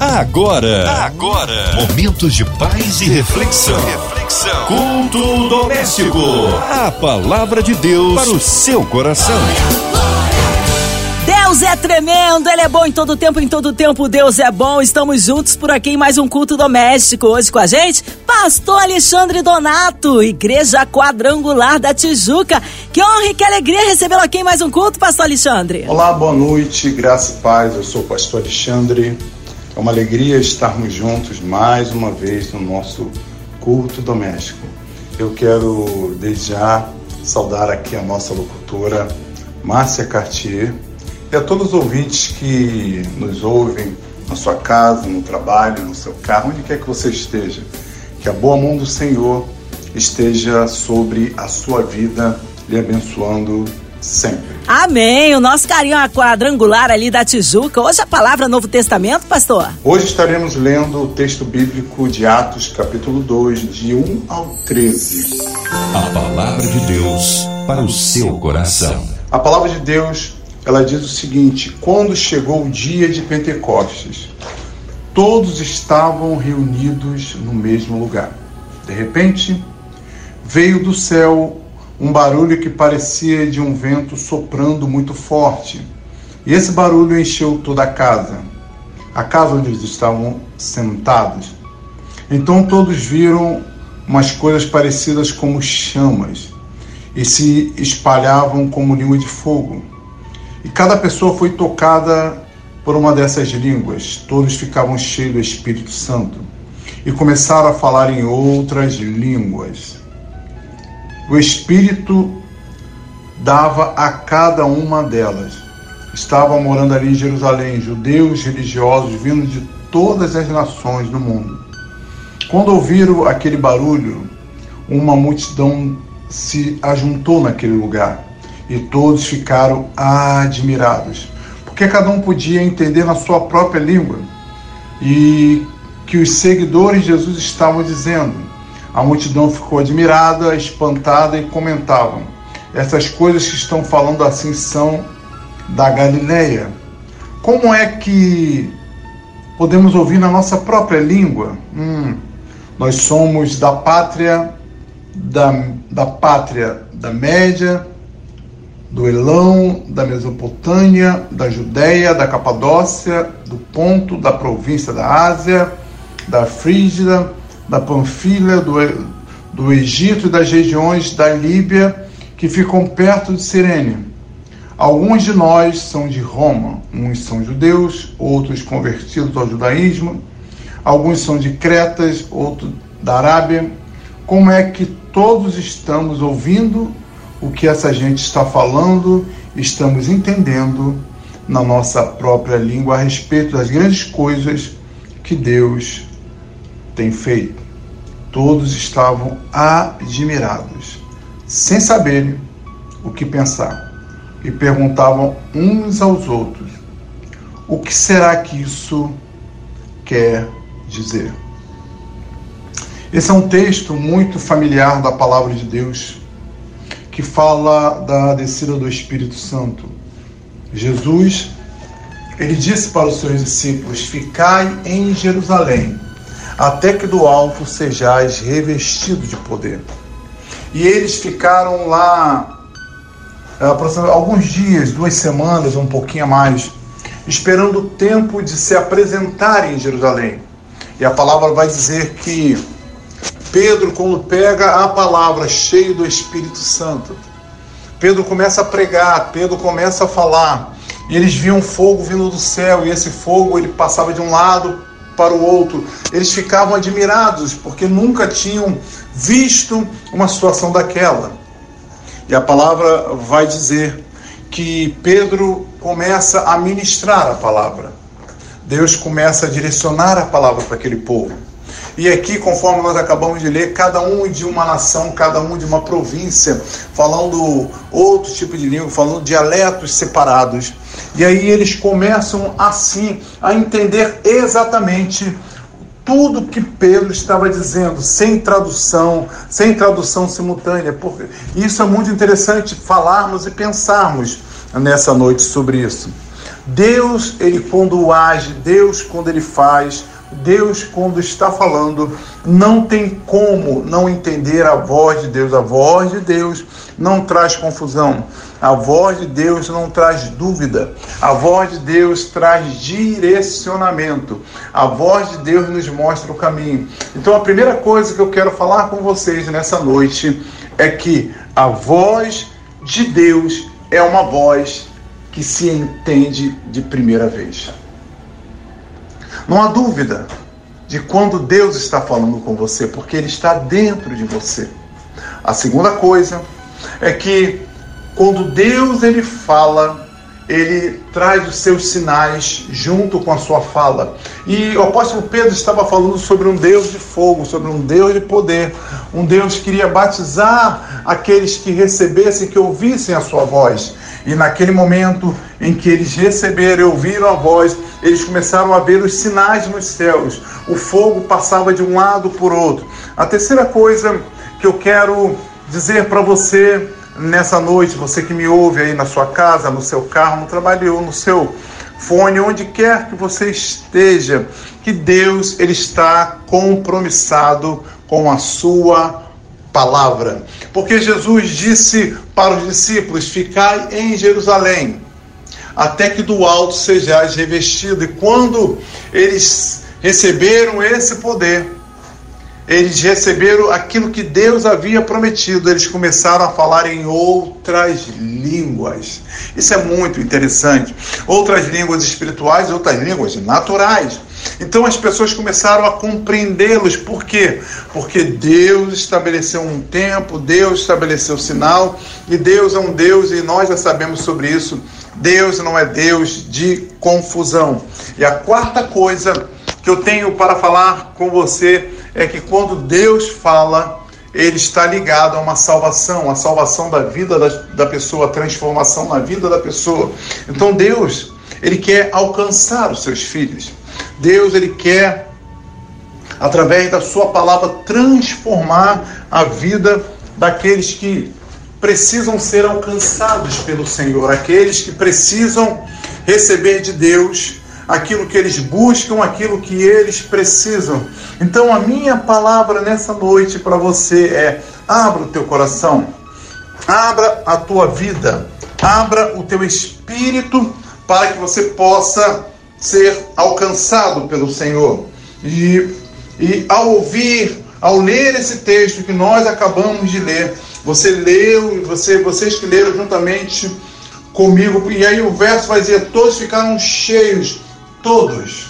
Agora, agora, momentos de paz e reflexão. Reflexão. Culto doméstico. A palavra de Deus para o seu coração. Deus é tremendo, Ele é bom em todo tempo, em todo tempo Deus é bom. Estamos juntos por aqui em mais um culto doméstico. Hoje com a gente, Pastor Alexandre Donato, Igreja Quadrangular da Tijuca. Que honra e que alegria recebê-lo aqui em mais um culto, Pastor Alexandre. Olá, boa noite, graça e paz. Eu sou o Pastor Alexandre. É uma alegria estarmos juntos mais uma vez no nosso culto doméstico. Eu quero desde já saudar aqui a nossa locutora Márcia Cartier e a todos os ouvintes que nos ouvem na sua casa, no trabalho, no seu carro, onde quer que você esteja. Que a boa mão do Senhor esteja sobre a sua vida, lhe abençoando sempre. Amém. O nosso carinho a quadrangular ali da Tijuca. Hoje a palavra Novo Testamento, pastor? Hoje estaremos lendo o texto bíblico de Atos, capítulo 2, de 1 ao 13. A palavra de Deus para o seu coração. A palavra de Deus, ela diz o seguinte: Quando chegou o dia de Pentecostes, todos estavam reunidos no mesmo lugar. De repente, veio do céu um barulho que parecia de um vento soprando muito forte. E esse barulho encheu toda a casa, a casa onde eles estavam sentados. Então todos viram umas coisas parecidas como chamas e se espalhavam como língua de fogo. E cada pessoa foi tocada por uma dessas línguas. Todos ficavam cheios do Espírito Santo e começaram a falar em outras línguas o Espírito dava a cada uma delas. Estavam morando ali em Jerusalém judeus religiosos vindos de todas as nações do mundo. Quando ouviram aquele barulho, uma multidão se ajuntou naquele lugar e todos ficaram admirados, porque cada um podia entender na sua própria língua e que os seguidores de Jesus estavam dizendo. A multidão ficou admirada, espantada e comentavam: Essas coisas que estão falando assim são da Galileia. Como é que podemos ouvir na nossa própria língua? Hum, nós somos da pátria da, da pátria da Média, do Elão, da Mesopotâmia, da Judéia, da Capadócia, do Ponto, da província da Ásia, da Frígida, da Panfilha, do, do Egito e das regiões da Líbia que ficam perto de Cirene. Alguns de nós são de Roma, uns são judeus, outros convertidos ao judaísmo, alguns são de Cretas, outros da Arábia. Como é que todos estamos ouvindo o que essa gente está falando, estamos entendendo na nossa própria língua a respeito das grandes coisas que Deus tem feito. Todos estavam admirados, sem saberem o que pensar, e perguntavam uns aos outros: o que será que isso quer dizer? Esse é um texto muito familiar da palavra de Deus, que fala da descida do Espírito Santo. Jesus, ele disse para os seus discípulos: Ficai em Jerusalém até que do alto sejais revestido de poder. E eles ficaram lá é, alguns dias, duas semanas, um pouquinho a mais, esperando o tempo de se apresentarem em Jerusalém. E a palavra vai dizer que Pedro, quando pega a palavra cheio do Espírito Santo, Pedro começa a pregar, Pedro começa a falar, e eles viam fogo vindo do céu, e esse fogo ele passava de um lado para o outro. Eles ficavam admirados porque nunca tinham visto uma situação daquela. E a palavra vai dizer que Pedro começa a ministrar a palavra. Deus começa a direcionar a palavra para aquele povo. E aqui, conforme nós acabamos de ler, cada um de uma nação, cada um de uma província, falando outro tipo de língua, falando dialetos separados. E aí eles começam assim a entender exatamente tudo que Pedro estava dizendo, sem tradução, sem tradução simultânea. Porque isso é muito interessante falarmos e pensarmos nessa noite sobre isso. Deus, ele quando age, Deus quando ele faz, Deus quando está falando, não tem como não entender a voz de Deus. A voz de Deus não traz confusão. A voz de Deus não traz dúvida. A voz de Deus traz direcionamento. A voz de Deus nos mostra o caminho. Então a primeira coisa que eu quero falar com vocês nessa noite é que a voz de Deus é uma voz que se entende de primeira vez. Não há dúvida de quando Deus está falando com você, porque Ele está dentro de você. A segunda coisa é que quando Deus ele fala, ele traz os seus sinais junto com a sua fala. E o apóstolo Pedro estava falando sobre um Deus de fogo, sobre um Deus de poder. Um Deus que queria batizar aqueles que recebessem, que ouvissem a sua voz. E naquele momento em que eles receberam e ouviram a voz, eles começaram a ver os sinais nos céus. O fogo passava de um lado por outro. A terceira coisa que eu quero dizer para você nessa noite, você que me ouve aí na sua casa, no seu carro, no trabalho ou no seu fone, onde quer que você esteja, que Deus ele está compromissado com a sua palavra. Porque Jesus disse para os discípulos: "Ficai em Jerusalém, até que do alto sejais revestido". E quando eles receberam esse poder, eles receberam aquilo que Deus havia prometido, eles começaram a falar em outras línguas. Isso é muito interessante. Outras línguas espirituais, outras línguas naturais. Então as pessoas começaram a compreendê-los. Por quê? Porque Deus estabeleceu um tempo, Deus estabeleceu sinal, e Deus é um Deus, e nós já sabemos sobre isso. Deus não é Deus de confusão. E a quarta coisa que eu tenho para falar com você é que quando Deus fala, ele está ligado a uma salvação, a salvação da vida da, da pessoa, a transformação na vida da pessoa. Então Deus, ele quer alcançar os seus filhos. Deus, ele quer através da sua palavra transformar a vida daqueles que precisam ser alcançados pelo Senhor, aqueles que precisam receber de Deus aquilo que eles buscam, aquilo que eles precisam. Então a minha palavra nessa noite para você é: abra o teu coração, abra a tua vida, abra o teu espírito para que você possa ser alcançado pelo Senhor. E, e ao ouvir, ao ler esse texto que nós acabamos de ler, você leu, você, vocês que leram juntamente comigo, e aí o verso vai dizer: todos ficaram cheios todos,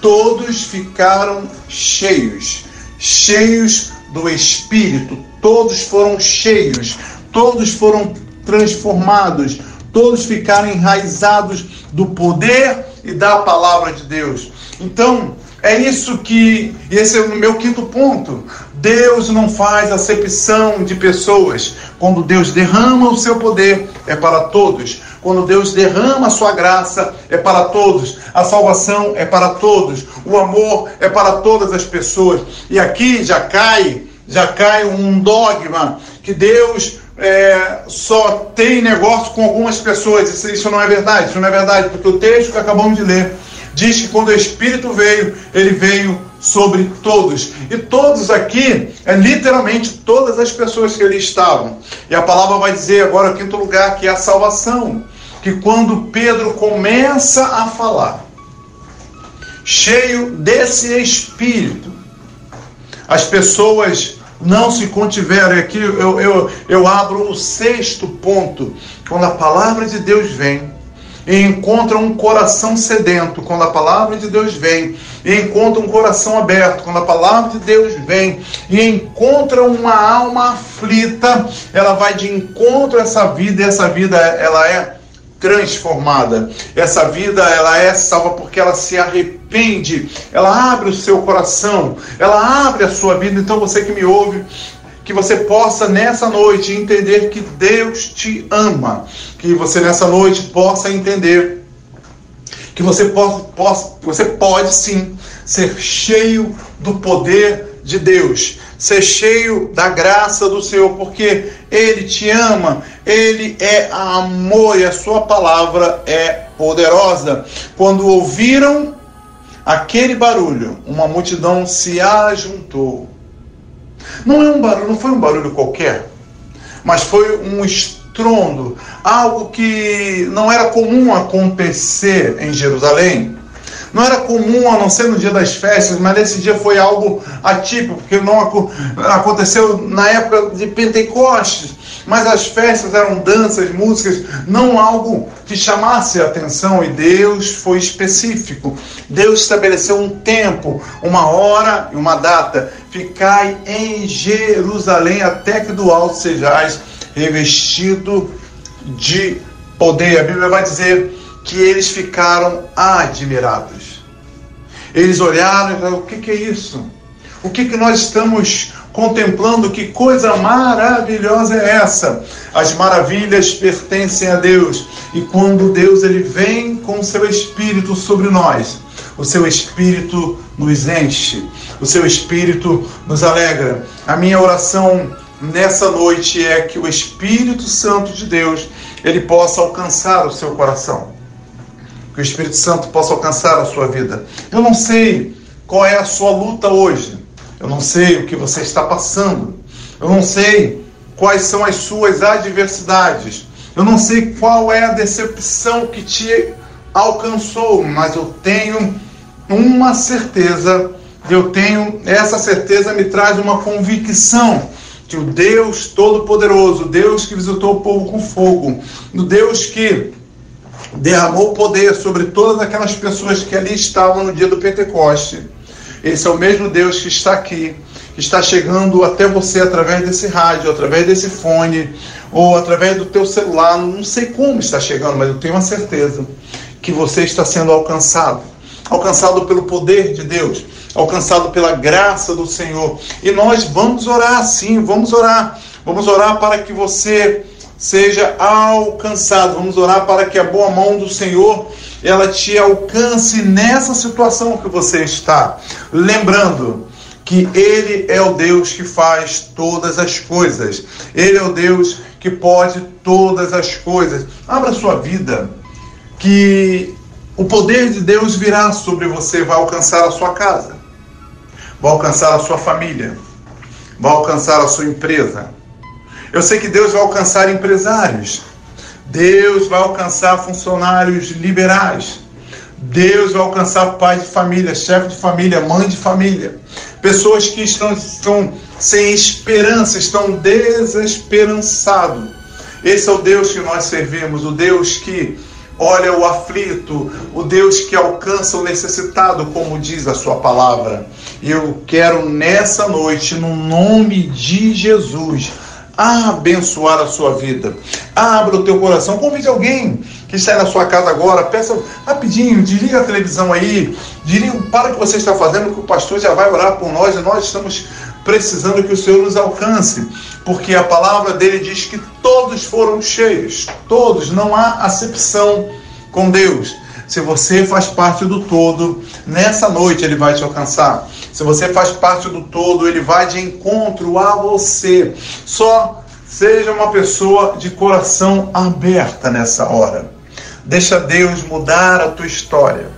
todos ficaram cheios, cheios do Espírito, todos foram cheios, todos foram transformados, todos ficaram enraizados do poder e da palavra de Deus. Então, é isso que, esse é o meu quinto ponto. Deus não faz acepção de pessoas. Quando Deus derrama o seu poder, é para todos. Quando Deus derrama a sua graça, é para todos. A salvação é para todos. O amor é para todas as pessoas. E aqui já cai, já cai um dogma que Deus é, só tem negócio com algumas pessoas. Isso, isso não é verdade. Isso não é verdade, porque o texto que acabamos de ler diz que quando o Espírito veio, ele veio sobre todos. E todos aqui é literalmente todas as pessoas que ali estavam. E a palavra vai dizer agora, no quinto lugar, que é a salvação. Que quando Pedro começa a falar, cheio desse Espírito, as pessoas não se contiveram. Aqui eu, eu, eu abro o sexto ponto. Quando a palavra de Deus vem, e encontra um coração sedento quando a palavra de Deus vem, e encontra um coração aberto quando a palavra de Deus vem, e encontra uma alma aflita, ela vai de encontro a essa vida, e essa vida ela é transformada. Essa vida ela é salva porque ela se arrepende, ela abre o seu coração, ela abre a sua vida. Então você que me ouve, que você possa nessa noite entender que Deus te ama, que você nessa noite possa entender que você, possa, possa, você pode sim ser cheio do poder de Deus, ser cheio da graça do Senhor, porque Ele te ama, Ele é amor e a Sua palavra é poderosa. Quando ouviram aquele barulho, uma multidão se ajuntou. Não é um barulho, não foi um barulho qualquer, mas foi um estrondo, algo que não era comum acontecer em Jerusalém. Não era comum, a não ser no dia das festas, mas nesse dia foi algo atípico, porque não aconteceu na época de Pentecostes. Mas as festas eram danças, músicas, não algo que chamasse a atenção. E Deus foi específico. Deus estabeleceu um tempo, uma hora e uma data. Ficai em Jerusalém até que do alto sejais revestido de poder. A Bíblia vai dizer que eles ficaram admirados. Eles olharam e falaram: o que, que é isso? O que, que nós estamos contemplando? Que coisa maravilhosa é essa? As maravilhas pertencem a Deus. E quando Deus ele vem com o seu Espírito sobre nós, o seu Espírito nos enche, o seu Espírito nos alegra. A minha oração nessa noite é que o Espírito Santo de Deus ele possa alcançar o seu coração que o Espírito Santo possa alcançar a sua vida. Eu não sei qual é a sua luta hoje. Eu não sei o que você está passando. Eu não sei quais são as suas adversidades. Eu não sei qual é a decepção que te alcançou, mas eu tenho uma certeza. Eu tenho essa certeza me traz uma convicção que o Deus Todo-Poderoso, Deus que visitou o povo com fogo, o Deus que derramou poder sobre todas aquelas pessoas que ali estavam no dia do Pentecoste. Esse é o mesmo Deus que está aqui, que está chegando até você através desse rádio, através desse fone, ou através do teu celular. Não sei como está chegando, mas eu tenho uma certeza que você está sendo alcançado. Alcançado pelo poder de Deus, alcançado pela graça do Senhor. E nós vamos orar sim, vamos orar. Vamos orar para que você seja alcançado. Vamos orar para que a boa mão do Senhor ela te alcance nessa situação que você está. Lembrando que ele é o Deus que faz todas as coisas. Ele é o Deus que pode todas as coisas. Abra sua vida que o poder de Deus virá sobre você, vai alcançar a sua casa, vai alcançar a sua família, vai alcançar a sua empresa, eu sei que Deus vai alcançar empresários. Deus vai alcançar funcionários liberais. Deus vai alcançar pai de família, chefe de família, mãe de família. Pessoas que estão, estão sem esperança, estão desesperançados. Esse é o Deus que nós servimos, o Deus que olha o aflito, o Deus que alcança o necessitado, como diz a sua palavra. E eu quero nessa noite, no nome de Jesus, a abençoar a sua vida. Abra o teu coração, convide alguém que está na sua casa agora, peça rapidinho, desliga a televisão aí, desliga, para o que você está fazendo, que o pastor já vai orar por nós e nós estamos precisando que o Senhor nos alcance, porque a palavra dele diz que todos foram cheios, todos, não há acepção com Deus. Se você faz parte do todo, nessa noite ele vai te alcançar. Se você faz parte do todo, ele vai de encontro a você. Só seja uma pessoa de coração aberta nessa hora. Deixa Deus mudar a tua história.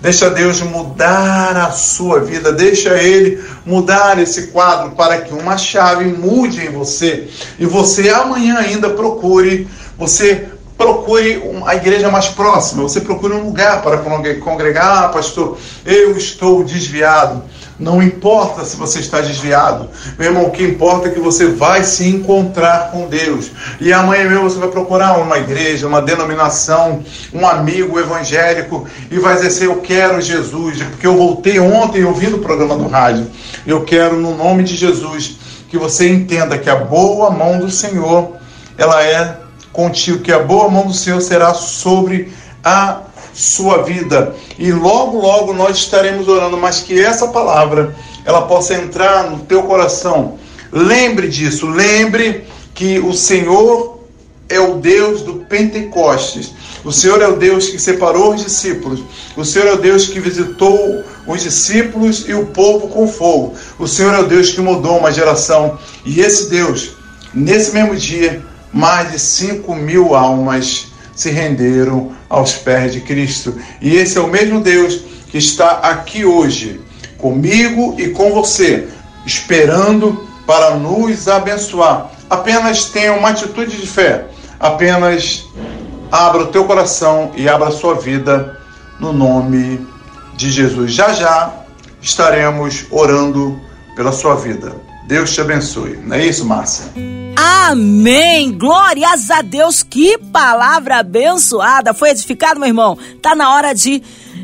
Deixa Deus mudar a sua vida, deixa Ele mudar esse quadro para que uma chave mude em você e você amanhã ainda procure, você procure a igreja mais próxima, você procure um lugar para congregar, ah, pastor, eu estou desviado. Não importa se você está desviado, meu irmão, o que importa é que você vai se encontrar com Deus. E amanhã mesmo você vai procurar uma igreja, uma denominação, um amigo evangélico e vai dizer assim: Eu quero Jesus, porque eu voltei ontem ouvindo o programa do rádio. Eu quero, no nome de Jesus, que você entenda que a boa mão do Senhor, ela é contigo, que a boa mão do Senhor será sobre a sua vida. E logo, logo nós estaremos orando, mas que essa palavra ela possa entrar no teu coração. Lembre disso, lembre que o Senhor é o Deus do Pentecostes. O Senhor é o Deus que separou os discípulos. O Senhor é o Deus que visitou os discípulos e o povo com fogo. O Senhor é o Deus que mudou uma geração. E esse Deus, nesse mesmo dia, mais de 5 mil almas se renderam aos pés de Cristo. E esse é o mesmo Deus que está aqui hoje, comigo e com você, esperando para nos abençoar. Apenas tenha uma atitude de fé. Apenas abra o teu coração e abra a sua vida no nome de Jesus. Já já estaremos orando pela sua vida. Deus te abençoe. Não é isso, Márcia? Amém! Glórias a Deus! Que palavra abençoada! Foi edificado, meu irmão? Tá na hora de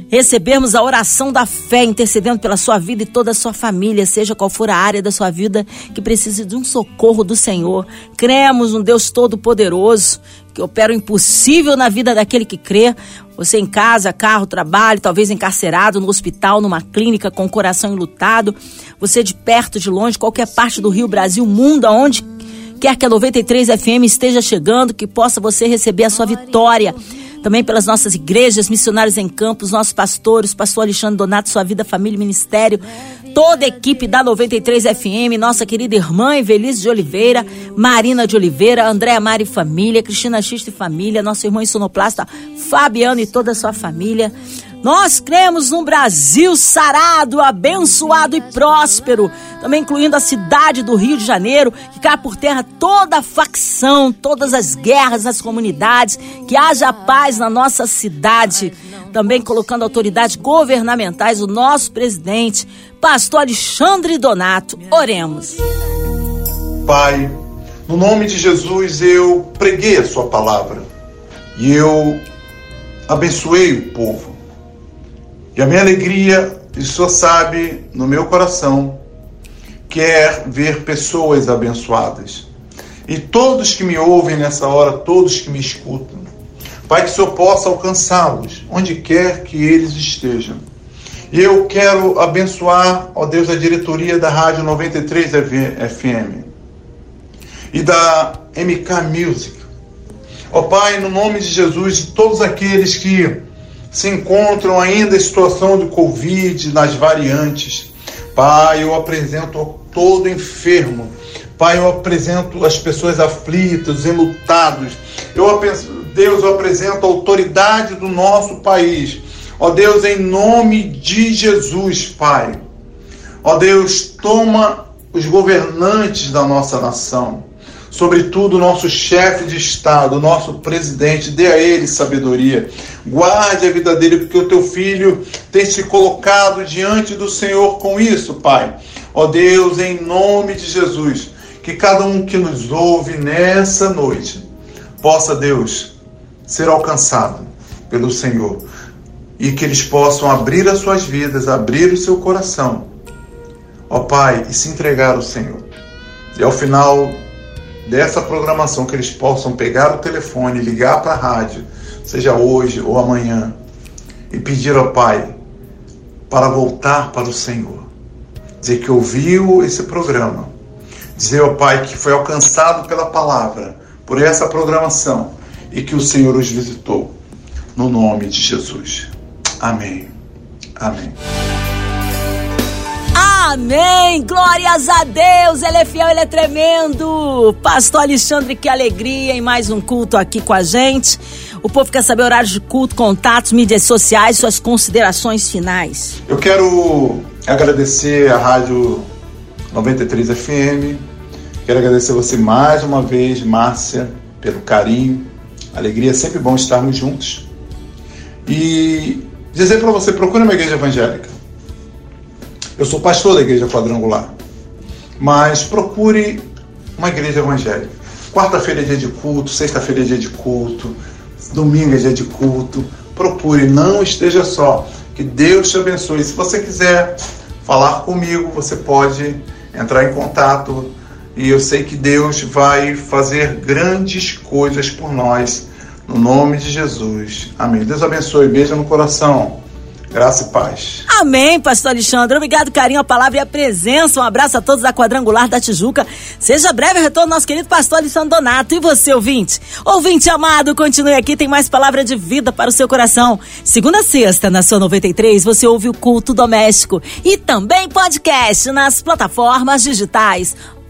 recebermos a oração da fé, intercedendo pela sua vida e toda a sua família, seja qual for a área da sua vida que precise de um socorro do Senhor. Cremos no Deus Todo-Poderoso, que opera o impossível na vida daquele que crê. Você em casa, carro, trabalho, talvez encarcerado, no hospital, numa clínica com o coração enlutado. Você de perto, de longe, qualquer parte do Rio, Brasil, mundo, aonde quer que a 93 FM esteja chegando, que possa você receber a sua vitória. Também pelas nossas igrejas, missionários em campos, nossos pastores, pastor Alexandre Donato, sua vida, família, ministério, toda a equipe da 93 FM, nossa querida irmã Evelise de Oliveira, Marina de Oliveira, Andréa Mari Família, Cristina Xista e Família, nosso irmão sonoplasta Fabiano e toda a sua família. Nós cremos num Brasil sarado, abençoado e próspero, também incluindo a cidade do Rio de Janeiro, que cai por terra toda a facção, todas as guerras nas comunidades, que haja paz na nossa cidade. Também colocando autoridades governamentais, o nosso presidente, pastor Alexandre Donato. Oremos. Pai, no nome de Jesus eu preguei a sua palavra e eu abençoei o povo. E a minha alegria, o Senhor sabe, no meu coração, quer ver pessoas abençoadas. E todos que me ouvem nessa hora, todos que me escutam, Pai, que o Senhor possa alcançá-los, onde quer que eles estejam. E eu quero abençoar, ó Deus, a diretoria da Rádio 93 FM e da MK Music. Ó Pai, no nome de Jesus, e todos aqueles que se encontram ainda em situação de Covid, nas variantes. Pai, eu apresento todo enfermo. Pai, eu apresento as pessoas aflitas, enlutados. Eu, Deus, eu apresento a autoridade do nosso país. Ó Deus, em nome de Jesus, Pai. Ó Deus, toma os governantes da nossa nação sobretudo nosso chefe de Estado, nosso presidente, dê a ele sabedoria, guarde a vida dele, porque o teu filho tem se colocado diante do Senhor com isso, Pai. Ó Deus, em nome de Jesus, que cada um que nos ouve nessa noite possa, Deus, ser alcançado pelo Senhor e que eles possam abrir as suas vidas, abrir o seu coração, ó Pai, e se entregar ao Senhor. E ao final dessa programação, que eles possam pegar o telefone, ligar para a rádio, seja hoje ou amanhã, e pedir ao Pai para voltar para o Senhor. Dizer que ouviu esse programa. Dizer ao Pai que foi alcançado pela palavra, por essa programação, e que o Senhor os visitou. No nome de Jesus. Amém. Amém. Amém! Glórias a Deus! Ele é fiel, ele é tremendo! Pastor Alexandre, que alegria em mais um culto aqui com a gente. O povo quer saber horários de culto, contatos, mídias sociais, suas considerações finais. Eu quero agradecer a Rádio 93 FM. Quero agradecer você mais uma vez, Márcia, pelo carinho. Alegria, é sempre bom estarmos juntos. E dizer para você, procure uma igreja evangélica eu sou pastor da igreja quadrangular. Mas procure uma igreja evangélica. Quarta-feira é dia de culto, sexta-feira é dia de culto, domingo é dia de culto. Procure, não esteja só. Que Deus te abençoe. Se você quiser falar comigo, você pode entrar em contato. E eu sei que Deus vai fazer grandes coisas por nós. No nome de Jesus. Amém. Deus abençoe. Beijo no coração. Graça e paz. Amém, pastor Alexandre. Obrigado, carinho, a palavra e a presença. Um abraço a todos da Quadrangular da Tijuca. Seja breve o retorno nosso querido pastor Alexandre Donato. E você, ouvinte? Ouvinte amado, continue aqui, tem mais palavra de vida para o seu coração. Segunda a sexta, na sua 93, você ouve o culto doméstico e também podcast nas plataformas digitais